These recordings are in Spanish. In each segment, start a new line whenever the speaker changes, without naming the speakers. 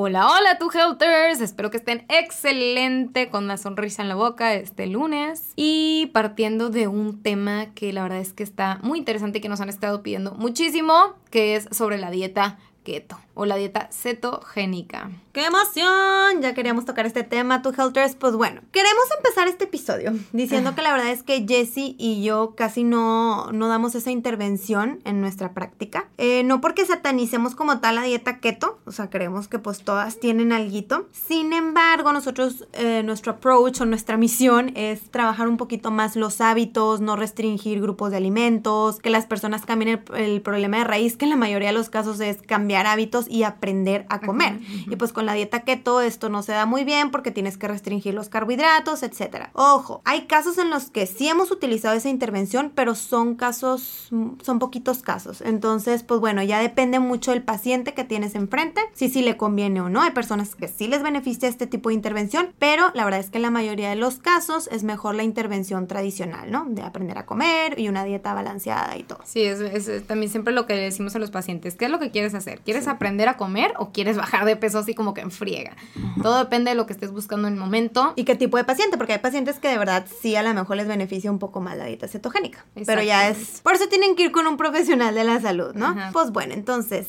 Hola, hola, tu Helters. Espero que estén excelente con una sonrisa en la boca este lunes. Y partiendo de un tema que la verdad es que está muy interesante y que nos han estado pidiendo muchísimo, que es sobre la dieta keto o la dieta cetogénica.
¡Qué emoción! Ya queríamos tocar este tema, tu Helters. Pues bueno, queremos empezar este episodio diciendo que la verdad es que Jessie y yo casi no, no damos esa intervención en nuestra práctica. Eh, no porque satanicemos como tal la dieta keto, o sea, creemos que pues todas tienen alguito. Sin embargo, nosotros, eh, nuestro approach o nuestra misión es trabajar un poquito más los hábitos, no restringir grupos de alimentos, que las personas cambien el, el problema de raíz, que en la mayoría de los casos es cambiar hábitos y aprender a comer. Y pues con la dieta keto esto no se da muy bien porque tienes que restringir los carbohidratos, etcétera. Ojo, hay casos en los que sí hemos utilizado esa intervención, pero son casos, son poquitos casos. Entonces, pues bueno, ya depende mucho del paciente que tienes enfrente, si sí le conviene o no. Hay personas que sí les beneficia este tipo de intervención, pero la verdad es que en la mayoría de los casos es mejor la intervención tradicional, ¿no? De aprender a comer y una dieta balanceada y todo.
Sí, es, es también siempre lo que le decimos a los pacientes. ¿Qué es lo que quieres hacer? ¿Quieres aprender a comer o quieres bajar de peso así como que en friega? Todo depende de lo que estés buscando en el momento.
¿Y qué tipo de paciente? Porque hay pacientes que de verdad sí a lo mejor les beneficia un poco más la dieta cetogénica. Pero ya es... Por eso tienen que ir con un profesional de la salud, ¿no? Pues bueno, entonces...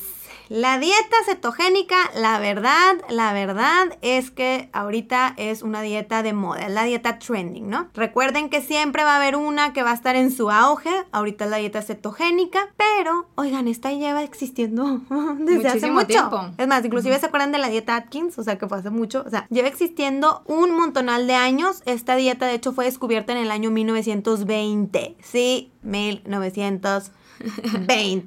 La dieta cetogénica, la verdad, la verdad es que ahorita es una dieta de moda, es la dieta trending, ¿no? Recuerden que siempre va a haber una que va a estar en su auge, ahorita es la dieta cetogénica, pero, oigan, esta lleva existiendo desde hace
Muchísimo
mucho.
tiempo.
Es más, inclusive se acuerdan de la dieta Atkins, o sea, que fue hace mucho, o sea, lleva existiendo un montonal de años. Esta dieta, de hecho, fue descubierta en el año 1920. Sí, 1920.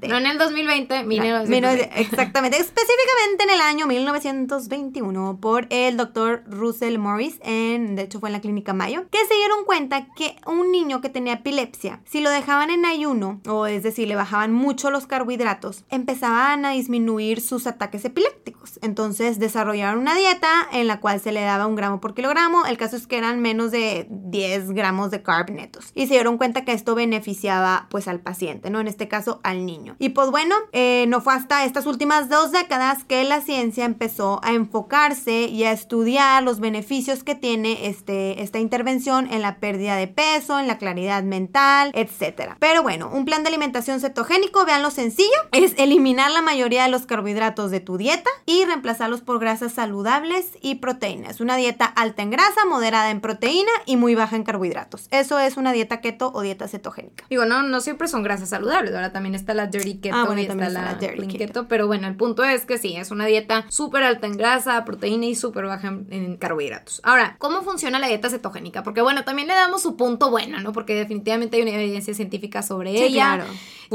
No en el 2020,
Ah,
1920.
19 Exactamente, específicamente en el año 1921 por el doctor Russell Morris, en, de hecho fue en la clínica Mayo, que se dieron cuenta que un niño que tenía epilepsia, si lo dejaban en ayuno, o es decir, le bajaban mucho los carbohidratos, empezaban a disminuir sus ataques epilépticos. Entonces desarrollaron una dieta en la cual se le daba un gramo por kilogramo, el caso es que eran menos de 10 gramos de carb netos. Y se dieron cuenta que esto beneficiaba pues al paciente, ¿no? En este caso al niño. Y pues bueno, eh, no fue hasta estas últimas dos décadas que la ciencia empezó a enfocarse y a estudiar los beneficios que tiene este, esta intervención en la pérdida de peso, en la claridad mental, etcétera. Pero bueno, un plan de alimentación cetogénico, vean lo sencillo, es eliminar la mayoría de los carbohidratos de tu dieta y reemplazarlos por grasas saludables y proteínas. Una dieta alta en grasa, moderada en proteína y muy baja en carbohidratos. Eso es una dieta keto o dieta cetogénica.
Digo, no, no siempre son grasas saludables. Ahora también está la dirty keto
Ah, bueno,
y está
también
la,
está la dirty keto.
Pero bueno, el punto es que sí, es una dieta súper alta en grasa, proteína y súper baja en, en carbohidratos. Ahora, ¿cómo funciona la dieta cetogénica? Porque bueno, también le damos su punto bueno, ¿no? Porque definitivamente hay una evidencia científica sobre
Sí,
ella.
claro.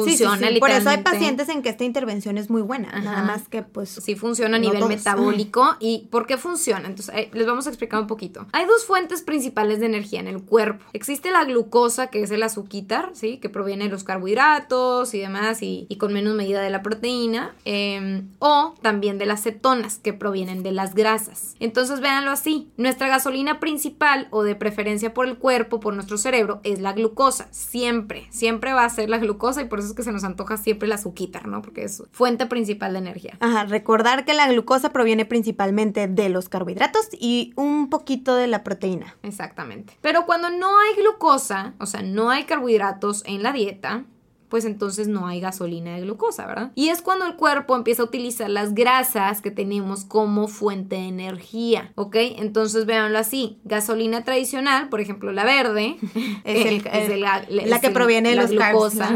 Funciona
Sí, sí, sí. Por eso hay pacientes en que esta intervención es muy buena.
Ajá.
Nada más que pues...
Sí funciona a
No
nivel
todos.
metabólico. ¿Y por qué funciona? Entonces, eh, les vamos a explicar un poquito. Hay dos fuentes principales de energía en el cuerpo. Existe la glucosa, que es el azuquitar, ¿sí? Que proviene de los carbohidratos y demás, y, y con menos medida de la proteína. eh, o también de las cetonas, que provienen de las grasas. Entonces, véanlo así. Nuestra gasolina principal, o de preferencia por el cuerpo, por nuestro cerebro, es la glucosa. Siempre, siempre va a ser la glucosa, y por eso es que se nos antoja siempre el azuquitar, ¿no? Porque es fuente principal de energía.
Ajá, recordar que la glucosa proviene principalmente de los carbohidratos y un poquito de la proteína.
Exactamente. Pero cuando no hay glucosa, o sea, no hay carbohidratos en la dieta, pues entonces no hay gasolina de glucosa, ¿verdad? Y es cuando el cuerpo empieza a utilizar las grasas que tenemos como fuente de energía, ¿ok? Entonces véanlo así, gasolina tradicional, por ejemplo la verde,
es, la, que proviene de la glucosa,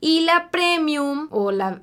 y la premium o la,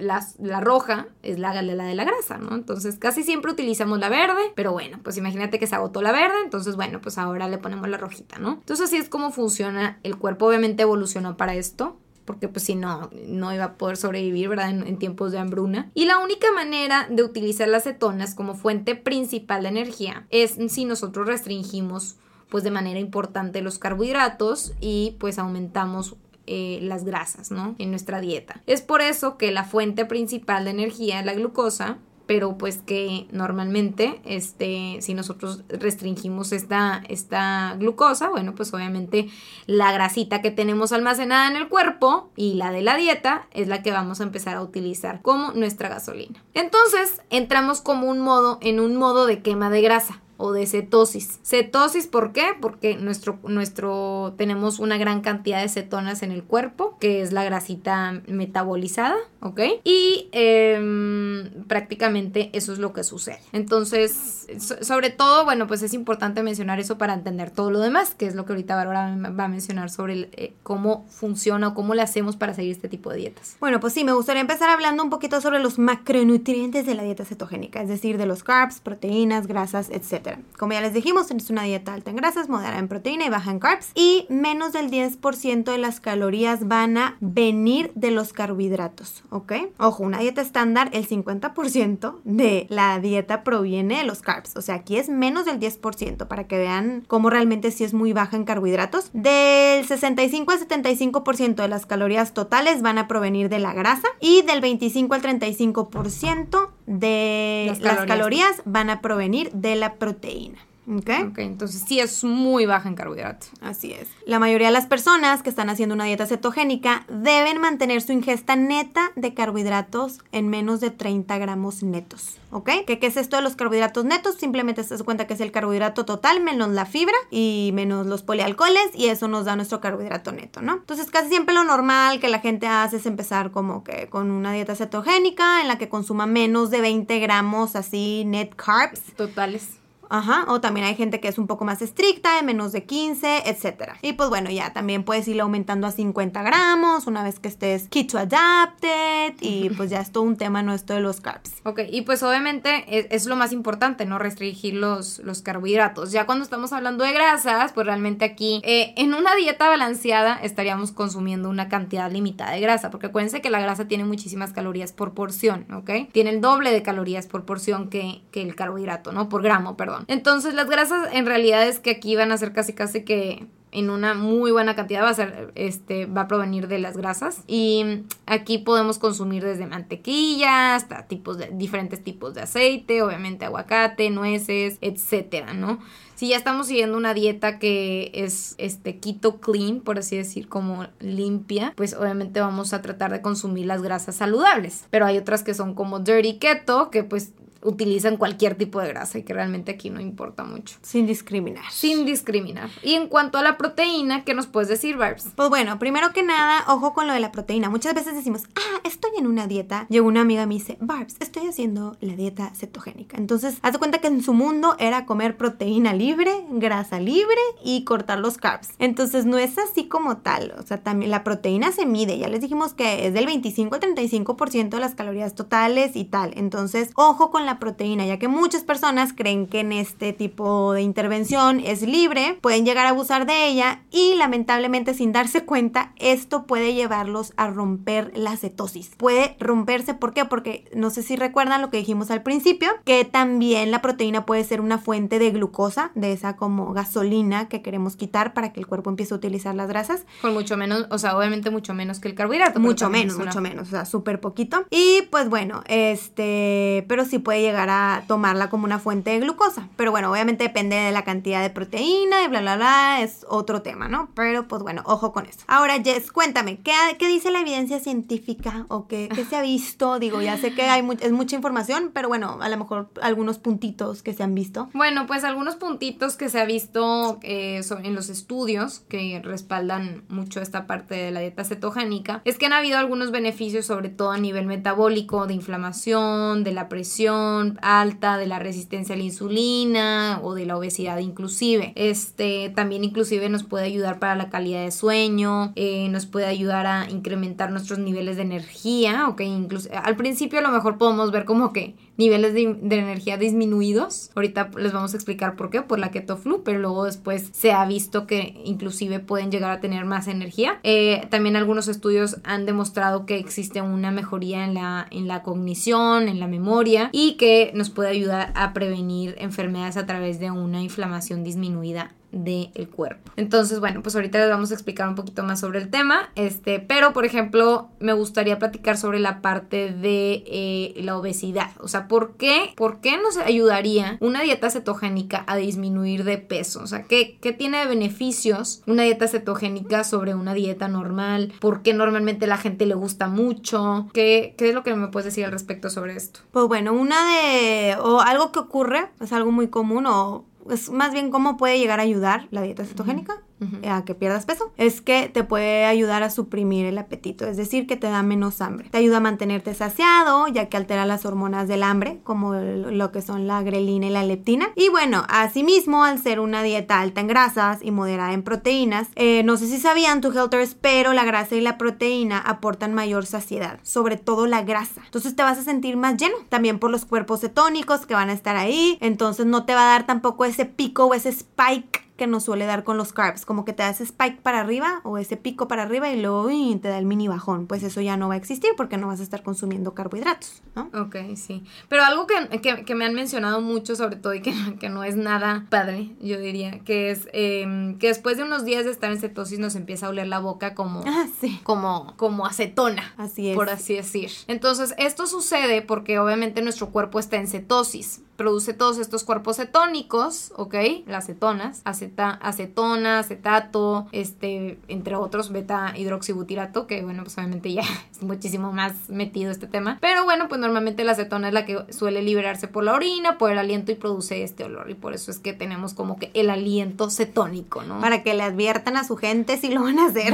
roja es la, la de la grasa, ¿no? Entonces casi siempre utilizamos la verde, pero bueno, pues imagínate que se agotó la verde, entonces bueno, pues ahora le ponemos la rojita, ¿no? Entonces así es como funciona el cuerpo, obviamente evolucionó para esto, porque pues si no, no iba a poder sobrevivir, ¿verdad? En, tiempos de hambruna. Y la única manera de utilizar las cetonas como fuente principal de energía es si nosotros restringimos pues de manera importante los carbohidratos y pues aumentamos eh, las grasas, ¿no? En nuestra dieta. Es por eso que la fuente principal de energía la glucosa pero pues que normalmente, este, si nosotros restringimos esta, esta glucosa, bueno, pues obviamente la grasita que tenemos almacenada en el cuerpo y la de la dieta es la que vamos a empezar a utilizar como nuestra gasolina. Entonces, entramos como un modo, en un modo de quema de grasa o de cetosis. Cetosis, ¿por qué? Porque nuestro, nuestro, tenemos una gran cantidad de cetonas en el cuerpo, que es la grasita metabolizada, ¿ok? Y em, prácticamente eso es lo que sucede. Entonces, sobre todo, bueno, pues es importante mencionar eso para entender todo lo demás, que es lo que ahorita Bárbara va a mencionar sobre eh, cómo funciona o cómo le hacemos para seguir este tipo de dietas.
Bueno, pues sí, me gustaría empezar hablando un poquito sobre los macronutrientes de la dieta cetogénica, es decir, de los carbs, proteínas, grasas, etc. Como ya les dijimos, es una dieta alta en grasas, moderada en proteína y baja en carbs. Y menos del 10% de las calorías van a venir de los carbohidratos, ¿ok? Ojo, una dieta estándar, el 50% de la dieta proviene de los carbs. O sea, aquí es menos del 10% para que vean cómo realmente sí es muy baja en carbohidratos. Del 65 al 75% de las calorías totales van a provenir de la grasa y del 25 al 35% de las calorías van a provenir de la proteína.
Okay. ok, entonces sí es muy baja en carbohidratos.
Así es. La mayoría de las personas que están haciendo una dieta cetogénica deben mantener su ingesta neta de carbohidratos en menos de 30 gramos netos. ¿Ok? ¿Qué, es esto de los carbohidratos netos? Simplemente se das cuenta que es el carbohidrato total menos la fibra y menos los polialcoholes y eso nos da nuestro carbohidrato neto, ¿no? Entonces casi siempre lo normal que la gente hace es empezar como que con una dieta cetogénica en la que consuma menos de 20 gramos así net carbs.
Totales.
Ajá, o también hay gente que es un poco más estricta, de menos de 15, etcétera. Y pues bueno, ya también puedes ir aumentando a 50 gramos una vez que estés keto adapted y pues ya es todo un tema, no esto de los carbs.
Ok, y pues obviamente es, lo más importante, ¿no? Restringir los, los carbohidratos. Ya cuando estamos hablando de grasas, pues realmente aquí eh, en una dieta balanceada estaríamos consumiendo una cantidad limitada de grasa, porque acuérdense que la grasa tiene muchísimas calorías por porción, ¿ok? Tiene el doble de calorías por porción que, que el carbohidrato, ¿no? Por gramo, perdón. Entonces las grasas en realidad es que aquí van a ser casi casi que en una muy buena cantidad va a ser este va a provenir de las grasas. Y aquí podemos consumir desde mantequilla hasta tipos diferentes tipos de aceite, obviamente aguacate, nueces, etcétera, ¿no? Si ya estamos siguiendo una dieta que es este keto clean, por así decir, como limpia, pues obviamente vamos a tratar de consumir las grasas saludables, pero hay otras que son como dirty keto, que pues utilizan cualquier tipo de grasa y que realmente aquí no importa mucho.
Sin discriminar.
Sin discriminar. Y en cuanto a la proteína, ¿qué nos puedes decir, Barbs?
Pues bueno, primero que nada, ojo con lo de la proteína. Muchas veces decimos, ah, estoy en una dieta. Llegó una amiga y me dice, Barbs, estoy haciendo la dieta cetogénica. Entonces, haz de cuenta que en su mundo era comer proteína libre, grasa libre y cortar los carbs. Entonces, no es así como tal. O sea, también la proteína se mide. Ya les dijimos que es del 25 al 35% de las calorías totales y tal. Entonces, ojo con la proteína, ya que muchas personas creen que en este tipo de intervención es libre, pueden llegar a abusar de ella y lamentablemente sin darse cuenta esto puede llevarlos a romper la cetosis. Puede romperse, ¿por qué? Porque no sé si recuerdan lo que dijimos al principio, que también la proteína puede ser una fuente de glucosa, de esa como gasolina que queremos quitar para que el cuerpo empiece a utilizar las grasas.
Con mucho menos, o sea, obviamente mucho menos que el carbohidrato.
Mucho menos, mucho menos, o sea, súper poquito. Y pues bueno, este, pero sí puede llegar a tomarla como una fuente de glucosa. Pero bueno, obviamente depende de la cantidad de proteína y bla, bla, bla, es otro tema, ¿no? Pero pues bueno, ojo con eso. Ahora, Jess, cuéntame, ¿qué, qué dice la evidencia científica o qué, qué se ha visto? Digo, ya sé que hay es mucha información, pero bueno, a lo mejor algunos puntitos que se han visto.
Bueno, pues algunos puntitos que se ha visto eh, en los estudios que respaldan mucho esta parte de la dieta cetogénica es que han habido algunos beneficios, sobre todo a nivel metabólico, de inflamación, de la presión alta, de la resistencia a la insulina o de la obesidad inclusive. Este también inclusive nos puede ayudar para la calidad de sueño, eh, nos puede ayudar a incrementar nuestros niveles de energía, ok, incluso al principio a lo mejor podemos ver como que niveles de, energía disminuidos. Ahorita les vamos a explicar por qué, por la keto flu, pero luego después se ha visto que inclusive pueden llegar a tener más energía. Eh, también algunos estudios han demostrado que existe una mejoría en la, en la cognición, en la memoria y que nos puede ayudar a prevenir enfermedades a través de una inflamación disminuida del cuerpo. Entonces, bueno, pues ahorita les vamos a explicar un poquito más sobre el tema, este, pero por ejemplo, me gustaría platicar sobre la parte de eh, la obesidad, o sea, ¿por qué? ¿Por qué nos ayudaría una dieta cetogénica a disminuir de peso? O sea, ¿qué, qué tiene de beneficios una dieta cetogénica sobre una dieta normal? ¿Por qué normalmente la gente le gusta mucho? ¿Qué, qué es lo que me puedes decir al respecto sobre esto?
Pues bueno, una de, o algo que ocurre, es algo muy común o es más bien cómo puede llegar a ayudar la dieta cetogénica a que pierdas peso, es que te puede ayudar a suprimir el apetito, es decir, que te da menos hambre. Te ayuda a mantenerte saciado, ya que altera las hormonas del hambre, como lo que son la grelina y la leptina. Y bueno, asimismo, al ser una dieta alta en grasas y moderada en proteínas, eh, no sé si sabían tu helters, pero la grasa y la proteína aportan mayor saciedad, sobre todo la grasa. Entonces te vas a sentir más lleno, también por los cuerpos cetónicos que van a estar ahí, entonces no te va a dar tampoco ese pico o ese spike que nos suele dar con los carbs, como que te da ese spike para arriba o ese pico para arriba y luego te da el mini bajón. Pues eso ya no va a existir porque no vas a estar consumiendo carbohidratos, ¿no?
Ok, sí. Pero algo que, me han mencionado mucho, sobre todo, y que, que, no es nada padre, yo diría, que es em, que después de unos días de estar en cetosis nos empieza a oler la boca como,
ah, sí.
como, como acetona.
Así es.
Por así decir. Entonces, esto sucede porque obviamente nuestro cuerpo está en cetosis produce todos estos cuerpos cetónicos, ¿ok? Las cetonas, aceta, acetona, acetato, este, entre otros, beta hidroxibutirato, que bueno, pues obviamente ya es muchísimo más metido este tema. Pero bueno, pues normalmente la acetona es la que suele liberarse por la orina, por el aliento y produce este olor. Y por eso es que tenemos como que el aliento cetónico, ¿no?
Para que le adviertan a su gente si lo van a hacer.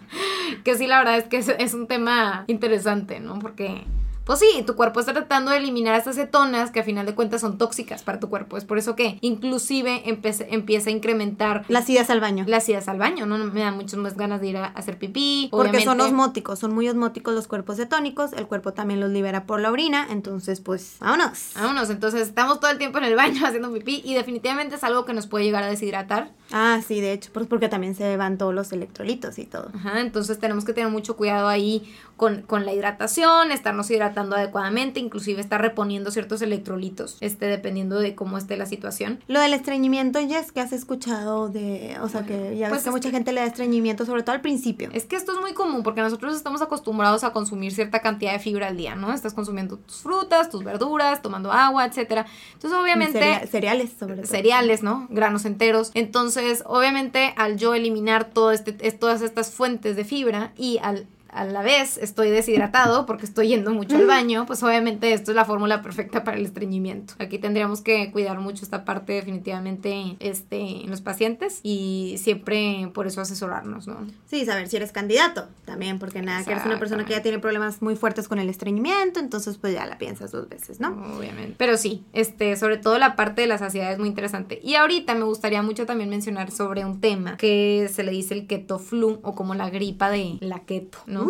que sí, la verdad es que es, es un tema interesante, ¿no? Porque pues sí, tu cuerpo está tratando de eliminar estas cetonas que a final de cuentas son tóxicas para tu cuerpo. Es por eso que inclusive empieza a incrementar
las idas al baño.
Las idas al baño, ¿no? Me da muchas más ganas de ir a hacer pipí.
Porque son osmóticos, son muy osmóticos los cuerpos cetónicos, el cuerpo también los libera por la orina, entonces pues vámonos.
Vámonos, entonces estamos todo el tiempo en el baño haciendo pipí y definitivamente es algo que nos puede llegar a deshidratar.
Ah, sí, de hecho, pues porque también se van todos los electrolitos y todo.
Ajá, entonces tenemos que tener mucho cuidado ahí con, con la hidratación, estarnos hidratando adecuadamente, inclusive está reponiendo ciertos electrolitos, este, dependiendo de cómo esté la situación.
Lo del estreñimiento, Jess, que has escuchado de, o sea, que ya ves pues que mucha gente le da estreñimiento, sobre todo al principio.
Es que esto es muy común porque nosotros estamos acostumbrados a consumir cierta cantidad de fibra al día, ¿no? Estás consumiendo tus frutas, tus verduras, tomando agua, etcétera. Entonces, obviamente...
cereales, sobre todo.
Cereales, ¿no? Granos enteros. Entonces, obviamente, al yo eliminar todo este, todas estas fuentes de fibra y al a la vez estoy deshidratado porque estoy yendo mucho al baño, pues obviamente esto es la fórmula perfecta para el estreñimiento. Aquí tendríamos que cuidar mucho esta parte definitivamente este, en los pacientes y siempre por eso asesorarnos, ¿no?
Sí, saber si eres candidato también, porque nada, que eres una persona que ya tiene problemas muy fuertes con el estreñimiento, entonces pues ya la piensas dos veces, ¿no?
Obviamente. Pero sí, este, sobre todo la parte de la saciedad es muy interesante. Y ahorita me gustaría mucho también mencionar sobre un tema que se le dice el keto flu o como la gripa de la keto, ¿no?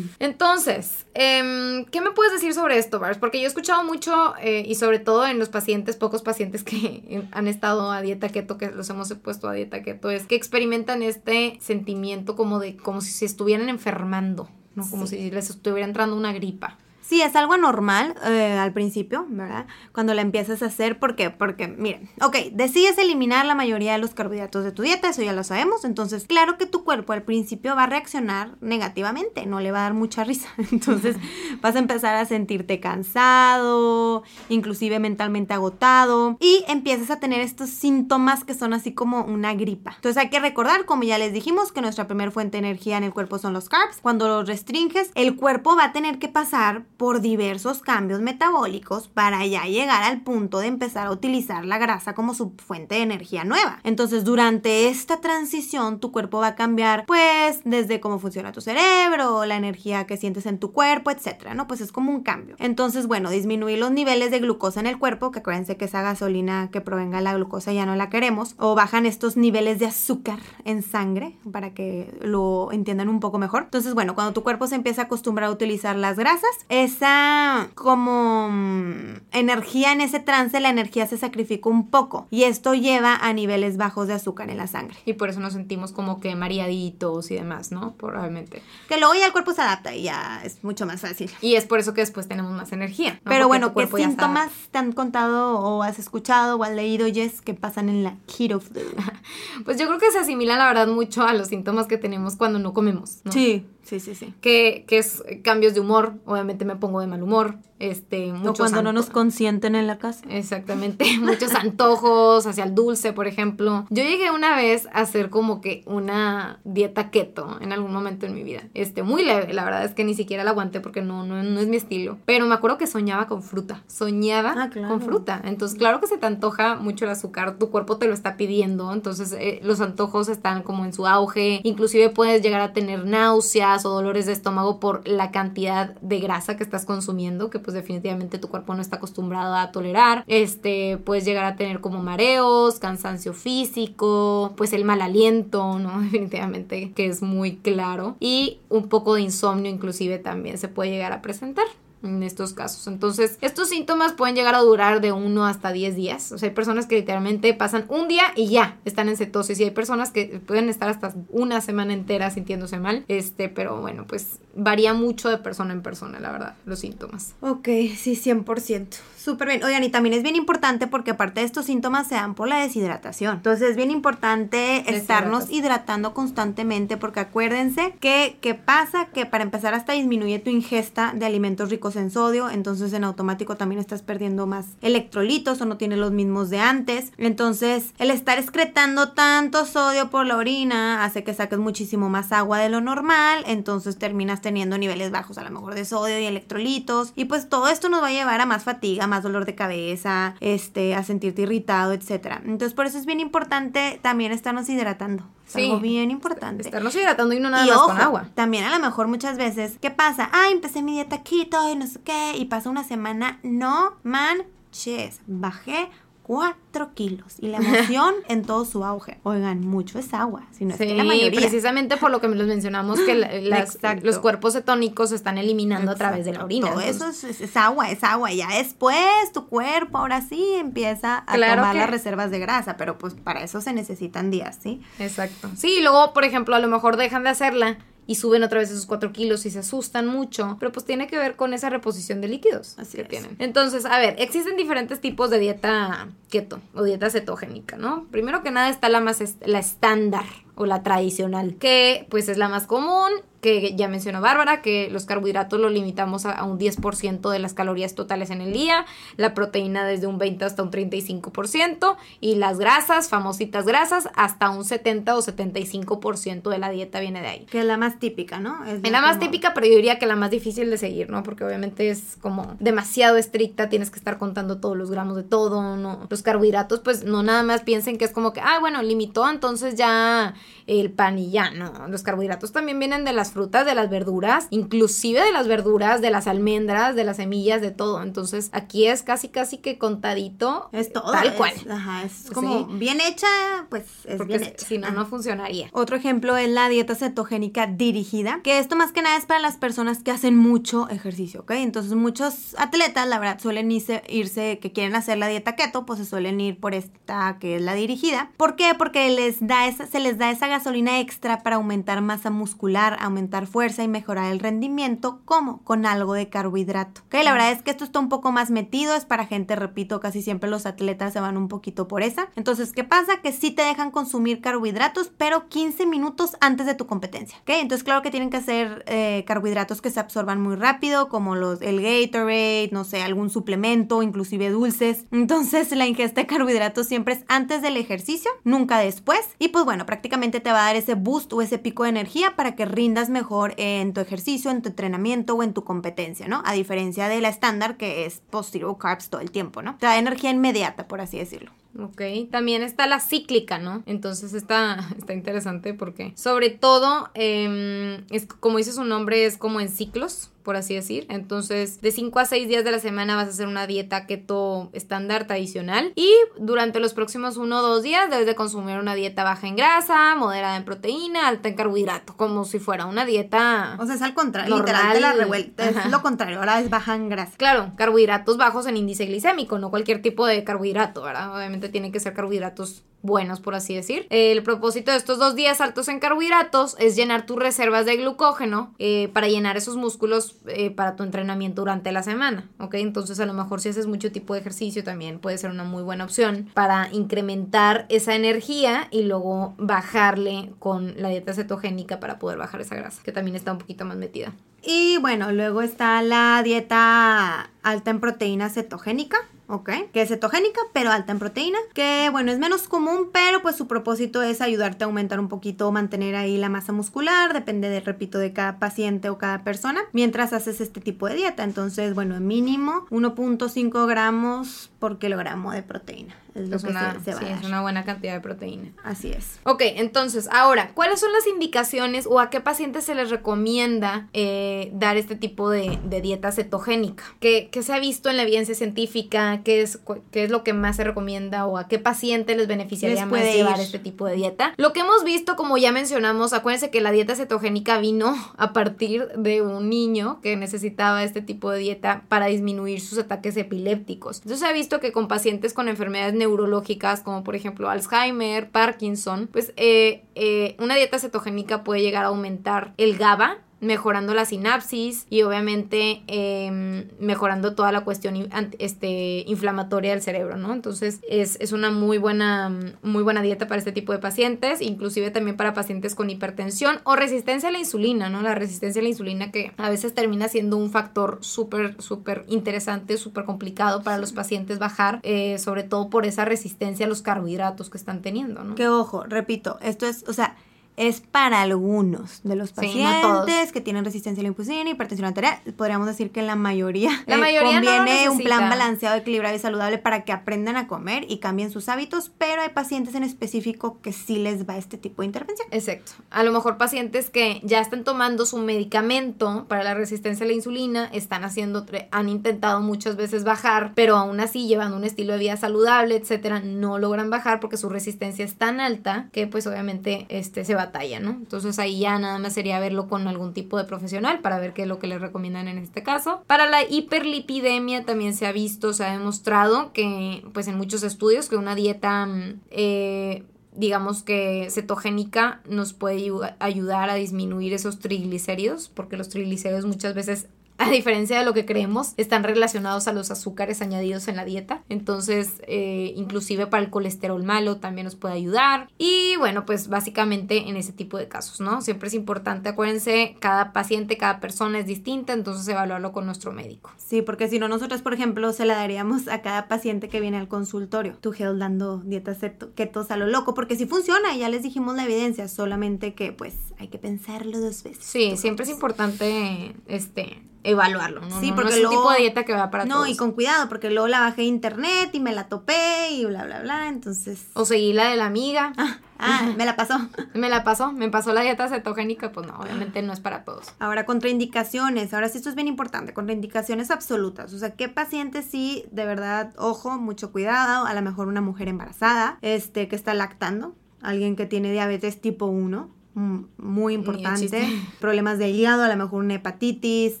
Entonces, em, ¿qué me puedes decir sobre esto, Bars? Porque yo he escuchado mucho, eh, y sobre todo en los pacientes, pocos pacientes que han estado a dieta keto, que los hemos puesto a dieta keto, es que experimentan este sentimiento como de, como si se estuvieran enfermando, ¿no? Como si les estuviera entrando una gripa.
Sí, es algo normal eh, al principio, ¿verdad? Cuando la empiezas a hacer, ¿por qué? Porque, miren, ok, decides eliminar la mayoría de los carbohidratos de tu dieta, eso ya lo sabemos, entonces claro que tu cuerpo al principio va a reaccionar negativamente, no le va a dar mucha risa, entonces vas a empezar a sentirte cansado, inclusive mentalmente agotado y empiezas a tener estos síntomas que son así como una gripa. Entonces hay que recordar, como ya les dijimos, que nuestra primera fuente de energía en el cuerpo son los carbs. Cuando los restringes, el cuerpo va a tener que pasar por diversos cambios metabólicos para ya llegar al punto de empezar a utilizar la grasa como su fuente de energía nueva. Entonces, durante esta transición, tu cuerpo va a cambiar, pues, desde cómo funciona tu cerebro, la energía que sientes en tu cuerpo, etcétera, ¿no? Pues es como un cambio. Entonces, bueno, disminuir los niveles de glucosa en el cuerpo, que acuérdense que esa gasolina que provenga la glucosa ya no la queremos, o bajan estos niveles de azúcar en sangre, para que lo entiendan un poco mejor. Entonces, bueno, cuando tu cuerpo se empieza a acostumbrar a utilizar las grasas, esa como mm, energía en ese trance, la energía se sacrifica un poco y esto lleva a niveles bajos de azúcar en la sangre.
Y por eso nos sentimos como que mareaditos y demás, ¿no? Probablemente.
Que luego ya el cuerpo se adapta y ya es mucho más fácil.
Y es por eso que después tenemos más energía.
Pero bueno, ¿qué síntomas te han contado o has escuchado o has leído, Jess, que pasan en la keto flu?
pues yo creo que se asimilan, la verdad, mucho a los síntomas que tenemos cuando no comemos. ¿no?
Sí. Sí, sí, sí.
Que, que es cambios de humor. Obviamente me pongo de mal humor. Este,
muchos o cuando no nos consienten en la casa.
Exactamente. muchos antojos hacia el dulce, por ejemplo. Yo llegué una vez a hacer como que una dieta keto en algún momento en mi vida. Este, muy leve. La verdad es que ni siquiera la aguanté porque no, no, no es mi estilo. Pero me acuerdo que soñaba con fruta. Soñaba
Ah,
con fruta. Entonces, claro que se te antoja mucho el azúcar. Tu cuerpo te lo está pidiendo. Entonces, eh, los antojos están como en su auge. Inclusive puedes llegar a tener náuseas o dolores de estómago por la cantidad de grasa que estás consumiendo, que pues definitivamente tu cuerpo no está acostumbrado a tolerar. Este, puedes llegar a tener como mareos, cansancio físico, pues el mal aliento, ¿no? Definitivamente que es muy claro. Y un poco de insomnio inclusive también se puede llegar a presentar en estos casos. Entonces, estos síntomas pueden llegar a durar de 1 hasta 10 días. O sea, hay personas que literalmente pasan un día y ya están en cetosis. Y hay personas que pueden estar hasta una semana entera sintiéndose mal. Este, pero bueno, pues varía mucho de persona en persona, la verdad, los síntomas.
Ok, sí, 100%. Súper bien. Oigan, y también es bien importante porque aparte de estos síntomas se dan por la deshidratación. Entonces es bien importante estarnos hidratando constantemente porque acuérdense que, ¿qué pasa? Que para empezar hasta disminuye tu ingesta de alimentos ricos en sodio, entonces en automático también estás perdiendo más electrolitos o no tienes los mismos de antes. Entonces el estar excretando tanto sodio por la orina hace que saques muchísimo más agua de lo normal, entonces terminas teniendo niveles bajos a lo mejor de sodio y electrolitos y pues todo esto nos va a llevar a más fatiga, más dolor de cabeza, este, a sentirte irritado, etcétera. Entonces por eso es bien importante también estarnos hidratando. Es
Sí.
algo bien importante.
Estarnos hidratando y no nada
Y
más
ojo,
con agua.
también a lo mejor muchas veces, ¿qué pasa? Ah, empecé mi dieta keto y no sé qué, y pasa una semana, no manches, bajé 4 kilos y la emoción en todo su auge. Oigan, mucho es agua, si no es
Sí,
que la mayoría.
precisamente por lo que los mencionamos que las- los cuerpos cetónicos se están eliminando a través de la orina.
Todo
entonces-
eso es, es- agua, es agua. Ya después tu cuerpo ahora sí empieza a
Claro
tomar
que-
las reservas de grasa, pero pues para eso se necesitan días, ¿sí?
Exacto. Sí, y luego, por ejemplo, a lo mejor dejan de hacerla y suben otra vez esos 4 kilos y se asustan mucho, pero pues tiene que ver con esa reposición de líquidos
Así
que
es.
tienen. Entonces, a ver, existen diferentes tipos de dieta keto o dieta cetogénica, ¿no? Primero que nada está la más est- la estándar o la tradicional, que pues es la más común, que ya mencionó Bárbara, que los carbohidratos lo limitamos a, a un 10% de las calorías totales en el día, la proteína desde un 20 hasta un 35% y las grasas, famositas grasas, hasta un 70 o 75% de la dieta viene de ahí.
Que es la más típica, ¿no?
Es la más típica, pero yo diría que la más difícil de seguir, ¿no? Porque obviamente es como demasiado estricta, tienes que estar contando todos los gramos de todo, ¿no? Los carbohidratos, pues no nada más piensen que es como que, ah, bueno, limitó, entonces ya el pan y ya, no. Los carbohidratos también vienen de las frutas, de las verduras, inclusive de las verduras, de las almendras, de las semillas, de todo. Entonces aquí es casi, casi que contadito.
Es todo.
Tal
es-
cual.
Ajá, es como
Sí.
bien hecha, pues es
Porque
bien hecha.
si no, no funcionaría.
Otro ejemplo es la dieta cetogénica dirigida, que esto más que nada es para las personas que hacen mucho ejercicio, ¿ok? Entonces muchos atletas, la verdad, suelen irse, irse que quieren hacer la dieta keto, pues se suelen ir por esta que es la dirigida. ¿Por qué? Porque les da esa, se les da esa gasolina extra para aumentar masa muscular, aumentar fuerza y mejorar el rendimiento, como con algo de carbohidrato. Ok, la verdad es que esto está un poco más metido, es para gente, repito, casi siempre los atletas se van un poquito por esa. Entonces, ¿qué pasa? Que sí te dejan consumir carbohidratos, pero 15 minutos antes de tu competencia. Ok, entonces claro que tienen que hacer eh, carbohidratos que se absorban muy rápido, como los, el Gatorade, no sé, algún suplemento, inclusive dulces. Entonces, la ingesta de carbohidratos siempre es antes del ejercicio, nunca después. Y pues bueno, prácticamente te va a dar ese boost o ese pico de energía para que rindas mejor en tu ejercicio, en tu entrenamiento o en tu competencia, ¿no? A diferencia de la estándar que es post carbs todo el tiempo, ¿no? Te da energía inmediata, por así decirlo.
Ok, también está la cíclica, ¿no? Entonces está, está interesante porque sobre todo, em, es como dice su nombre, es como en ciclos, por así decir. Entonces, de 5 a 6 días de la semana vas a hacer una dieta keto estándar tradicional y durante los próximos 1 o 2 días debes de consumir una dieta baja en grasa, moderada en proteína, alta en carbohidrato, como si fuera una dieta
O sea, es al contrario, literal de la revuelta, es lo contrario, ahora es baja en grasa.
Claro, carbohidratos bajos en índice glicémico, no cualquier tipo de carbohidrato, ¿verdad? Obviamente tienen que ser carbohidratos buenos, por así decir. El propósito de estos dos días altos en carbohidratos es llenar tus reservas de glucógeno eh, para llenar esos músculos eh, para tu entrenamiento durante la semana, ¿ok? Entonces a lo mejor si haces mucho tipo de ejercicio también puede ser una muy buena opción para incrementar esa energía y luego bajarle con la dieta cetogénica para poder bajar esa grasa, que también está un poquito más metida.
Y bueno, luego está la dieta alta en proteína cetogénica. ¿Ok? Que es cetogénica, pero alta en proteína, que bueno, es menos común, pero pues su propósito es ayudarte a aumentar un poquito mantener ahí la masa muscular, depende de, repito, de cada paciente o cada persona, mientras haces este tipo de dieta. Entonces, bueno, mínimo 1.5 gramos por kilogramo de proteína. Es
una,
se,
sí, es una buena cantidad de proteína.
Así es.
Ok, entonces, ahora, ¿cuáles son las indicaciones o a qué pacientes se les recomienda eh, dar este tipo de, de dieta cetogénica? ¿Qué, ¿Qué, se ha visto en la evidencia científica? ¿Qué es, ¿Qué es lo que más se recomienda o a qué paciente les beneficiaría
Les
más llevar
ir.
este tipo de dieta? Lo que hemos visto, como ya mencionamos, acuérdense que la dieta cetogénica vino a partir de un niño que necesitaba este tipo de dieta para disminuir sus ataques epilépticos. Entonces se ha visto que con pacientes con enfermedades neurológicas como por ejemplo Alzheimer, Parkinson, pues eh, eh, una dieta cetogénica puede llegar a aumentar el GABA mejorando la sinapsis y obviamente eh, mejorando toda la cuestión este, inflamatoria del cerebro, ¿no? Entonces es, es una muy buena, muy buena dieta para este tipo de pacientes, inclusive también para pacientes con hipertensión o resistencia a la insulina, ¿no? La resistencia a la insulina que a veces termina siendo un factor súper, súper interesante, súper complicado para los pacientes bajar, eh, sobre todo por esa resistencia a los carbohidratos que están teniendo, ¿no?
Que ojo, repito, esto es, o sea, es para algunos de los
Sí,
pacientes
no
que tienen resistencia a la insulina, hipertensión arterial. Podríamos decir que la mayoría,
La
eh,
no
conviene un plan balanceado, equilibrado y saludable para que aprendan a comer y cambien sus hábitos, pero hay pacientes en específico que sí les va este tipo de intervención.
Exacto. A lo mejor pacientes que ya están tomando su medicamento para la resistencia a la insulina, están haciendo, han intentado muchas veces bajar, pero aún así llevando un estilo de vida saludable, etcétera, no logran bajar porque su resistencia es tan alta que pues obviamente este se batalla, ¿no? Entonces ahí ya nada más sería verlo con algún tipo de profesional para ver qué es lo que les recomiendan en este caso. Para la hiperlipidemia también se ha visto, se ha demostrado que pues en muchos estudios que una dieta mm, eh, digamos que cetogénica nos puede ayu- ayudar a disminuir esos triglicéridos, porque los triglicéridos muchas veces a diferencia de lo que creemos, están relacionados a los azúcares añadidos en la dieta. Entonces, eh, inclusive para el colesterol malo también nos puede ayudar. Y bueno, pues básicamente en ese tipo de casos, ¿no? Siempre es importante, acuérdense, cada paciente, cada persona es distinta, entonces evaluarlo con nuestro médico.
Sí, porque si no, nosotros, por ejemplo, se la daríamos a cada paciente que viene al consultorio. Tu gel dando dietas ketos a lo loco, porque sí funciona, ya les dijimos la evidencia, solamente que pues hay que pensarlo dos veces.
Sí, siempre es importante, este, evaluarlo, ¿no?
Sí,
No-
porque
no es un
luego-
tipo de dieta que va para
No,
todos.
y con cuidado, porque luego la bajé de internet y me la topé y bla, bla, bla. Entonces.
O seguí la de la amiga.
Ah, me la pasó.
Me la pasó, me pasó la dieta cetogénica, pues no, obviamente no es para todos.
Ahora, contraindicaciones. Ahora sí, esto es bien importante. Contraindicaciones absolutas. O sea, ¿qué paciente sí, de verdad, ojo, mucho cuidado? A lo mejor una mujer embarazada, este, que está lactando. Alguien que tiene diabetes tipo 1. mm, Muy importante. Problemas de hígado, a lo mejor una hepatitis.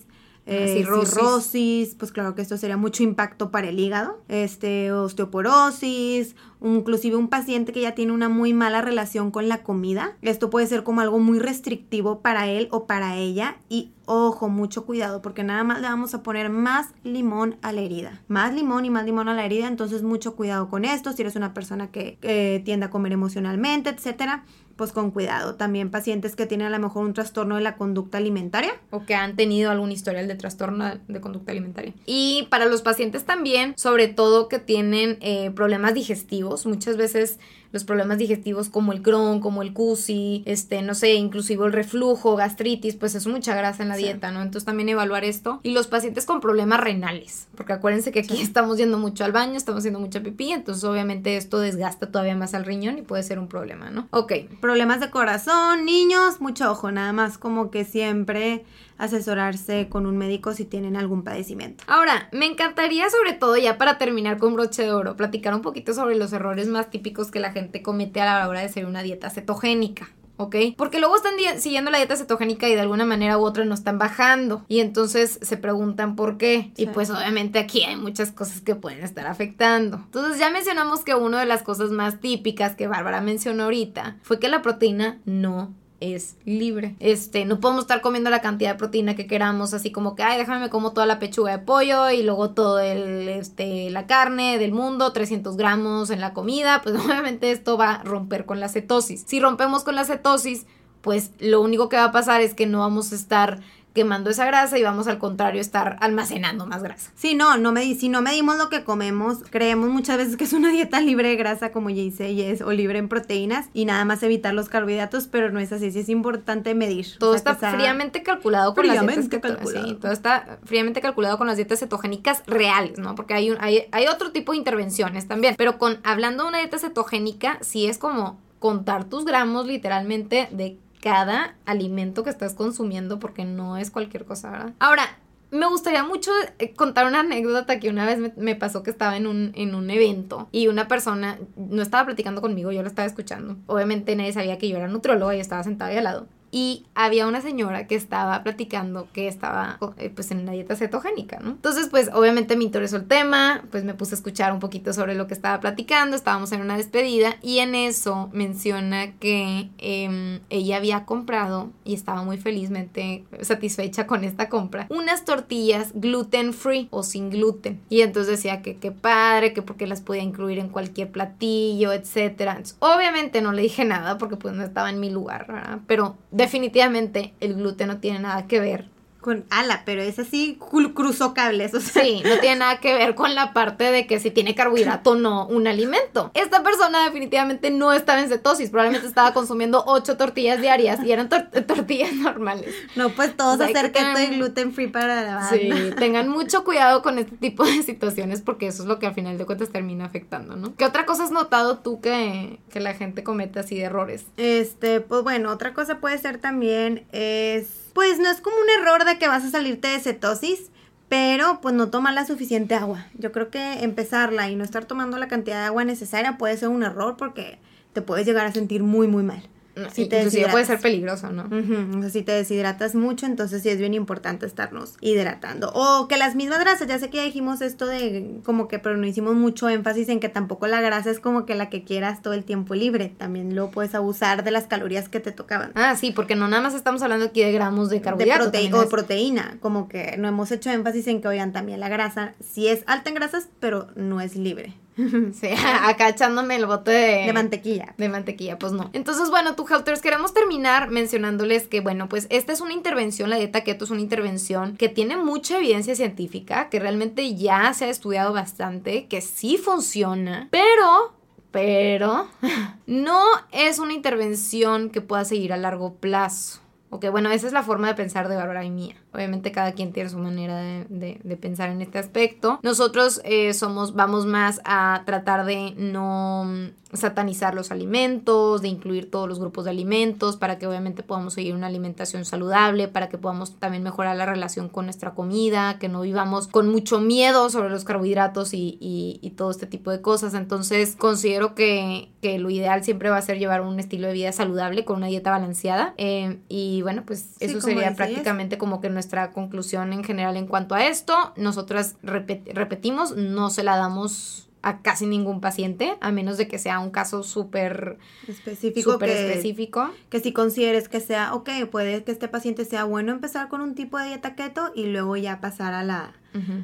Eh,
Cirrosis.
cirrosis, pues claro que esto sería mucho impacto para el hígado, este, osteoporosis, inclusive un paciente que ya tiene una muy mala relación con la comida. Esto puede ser como algo muy restrictivo para él o para ella y ojo, mucho cuidado porque nada más le vamos a poner más limón a la herida. Más limón y más limón a la herida, entonces mucho cuidado con esto. Si eres una persona que eh, tiende a comer emocionalmente, etcétera, pues con cuidado. También pacientes que tienen a lo mejor un trastorno de la conducta alimentaria.
o que han tenido algún historial de trastorno de conducta alimentaria. Y para los pacientes también, sobre todo que tienen eh, problemas digestivos, muchas veces los problemas digestivos como el Crohn, como el CUSI, este, no sé, inclusive el reflujo, gastritis, pues es mucha grasa en la
Sí.
dieta, ¿no? Entonces también evaluar esto. Y los pacientes con problemas renales, porque acuérdense que aquí estamos yendo mucho al baño, estamos haciendo mucha pipí, entonces obviamente esto desgasta todavía más al riñón y puede ser un problema, ¿no? Ok,
Problemas de corazón, niños, mucho ojo, nada más como que siempre asesorarse con un médico si tienen algún padecimiento.
Ahora, me encantaría sobre todo, ya para terminar con broche de oro, platicar un poquito sobre los errores más típicos que la gente comete a la hora de hacer una dieta cetogénica. ¿Ok? Porque luego están siguiendo la dieta cetogénica y de alguna manera u otra no están bajando. Y entonces se preguntan por qué. Y pues obviamente aquí hay muchas cosas que pueden estar afectando. Entonces ya mencionamos que una de las cosas más típicas que Bárbara mencionó ahorita fue que la proteína no es libre. Este, no podemos estar comiendo la cantidad de proteína que queramos, así como que, ay, déjame me como toda la pechuga de pollo y luego todo el, este, la carne del mundo, 300 gramos en la comida, pues obviamente esto va a romper con la cetosis. Si rompemos con la cetosis, pues lo único que va a pasar es que no vamos a estar quemando esa grasa y vamos al contrario estar almacenando más grasa.
Sí, no, no medi- si no medimos lo que comemos, creemos muchas veces que es una dieta libre de grasa, como ya hice, y es, o libre en proteínas, y nada más evitar los carbohidratos, pero no es así, sí es importante medir.
Todo
O sea,
está fríamente calculado con las dietas
calculado.
sí, todo está fríamente calculado con las dietas cetogénicas reales, ¿no? Porque hay, un, hay, hay otro tipo de intervenciones también. Pero con hablando de una dieta cetogénica, sí es como contar tus gramos literalmente de cada alimento que estás consumiendo, porque no es cualquier cosa, ¿verdad? Ahora, me gustaría mucho eh, contar una anécdota que una vez me, pasó que estaba en un, en un evento y una persona no estaba platicando conmigo, yo lo estaba escuchando. Obviamente nadie sabía que yo era nutrióloga y estaba sentada ahí al lado. Y había una señora que estaba platicando que estaba eh, pues en una dieta cetogénica, ¿no? Entonces pues obviamente me interesó el tema, pues me puse a escuchar un poquito sobre lo que estaba platicando, estábamos en una despedida y en eso menciona que em, ella había comprado y estaba muy felizmente satisfecha con esta compra, unas tortillas gluten free o sin gluten. Y entonces decía que qué padre, que porque las podía incluir en cualquier platillo, etcétera. Obviamente no le dije nada porque pues no estaba en mi lugar, ¿verdad? Pero definitivamente el gluten no tiene nada que ver
Con ala, pero es así, cruzó cables, o sea.
Sí, no tiene nada que ver con la parte de que si tiene carbohidrato o no un alimento. Esta persona definitivamente no estaba en cetosis, probablemente estaba consumiendo ocho tortillas diarias y eran tor- tortillas normales.
No, pues todos
O sea,
gluten free para la banda.
Sí, tengan mucho cuidado con este tipo de situaciones porque eso es lo que al final de cuentas termina afectando, ¿no? ¿Qué otra cosa has notado tú que, que la gente comete así de errores?
Este, pues bueno, otra cosa puede ser también es, pues no es como un error de que vas a salirte de cetosis, pero pues no tomar la suficiente agua. Yo creo que empezarla y no estar tomando la cantidad de agua necesaria puede ser un error porque te puedes llegar a sentir muy, muy mal. Si te
Inclusive puede ser peligroso, ¿no?
Ujú, O sea, si te deshidratas mucho, entonces sí es bien importante estarnos hidratando. O que las mismas grasas, ya sé que ya dijimos esto de como que, pero no hicimos mucho énfasis en que tampoco la grasa es como que la que quieras todo el tiempo libre. También lo puedes abusar de las calorías que te tocaban.
Ah, sí, porque no nada más estamos hablando aquí de gramos de
De
carbohidratos.
prote- o
es-
proteína, como que no hemos hecho énfasis en que, oigan, también la grasa sí es alta en grasas, pero no es libre.
Sí, acá echándome el bote de...
De mantequilla.
De mantequilla, pues no. Entonces, bueno, tú, Helters, queremos terminar mencionándoles que, bueno, pues esta es una intervención, la dieta keto es una intervención que tiene mucha evidencia científica, que realmente ya se ha estudiado bastante, que sí funciona, pero, pero, no es una intervención que pueda seguir a largo plazo. Ok, bueno, esa es la forma de pensar de Bárbara y mía. Obviamente cada quien tiene su manera de, de- de pensar en este aspecto. Nosotros eh, somos, vamos más a tratar de no mm, satanizar los alimentos, de incluir todos los grupos de alimentos para que obviamente podamos seguir una alimentación saludable, para que podamos también mejorar la relación con nuestra comida, que no vivamos con mucho miedo sobre los carbohidratos y, y- y todo este tipo de cosas. Entonces considero que, que lo ideal siempre va a ser llevar un estilo de vida saludable con una dieta balanceada. Eh, y bueno, pues eso sería
decías.
prácticamente como que nuestra nuestra conclusión en general en cuanto a esto. Nosotras repetimos, no se la damos a casi ningún paciente, a menos de que sea un caso súper
específico.
Súper específico.
Que si consideres que sea, ok, puede que este paciente sea bueno empezar con un tipo de dieta keto y luego ya pasar a la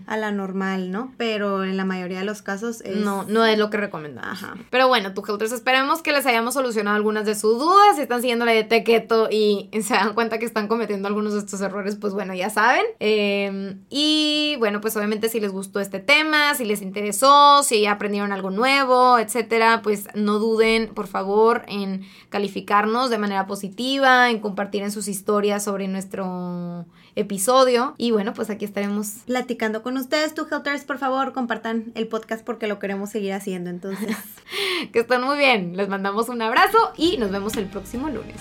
a la normal, ¿no? Pero en la mayoría de los casos es...
No, no es lo que recomendamos. Ajá. Pero bueno, tu Helters, esperemos que les hayamos solucionado algunas de sus dudas. Si están siguiendo la dieta keto y se dan cuenta que están cometiendo algunos de estos errores, pues bueno, ya saben. Em, y bueno, pues obviamente si les gustó este tema, si les interesó, si aprendieron algo nuevo, etcétera, pues no duden, por favor, en calificarnos de manera positiva, en compartir en sus historias sobre nuestro episodio. Y bueno, pues aquí estaremos
platicando con ustedes. Tú, Helters, por favor, compartan el podcast porque lo queremos seguir haciendo. Entonces,
que estén muy bien. Les mandamos un abrazo y nos vemos el próximo lunes.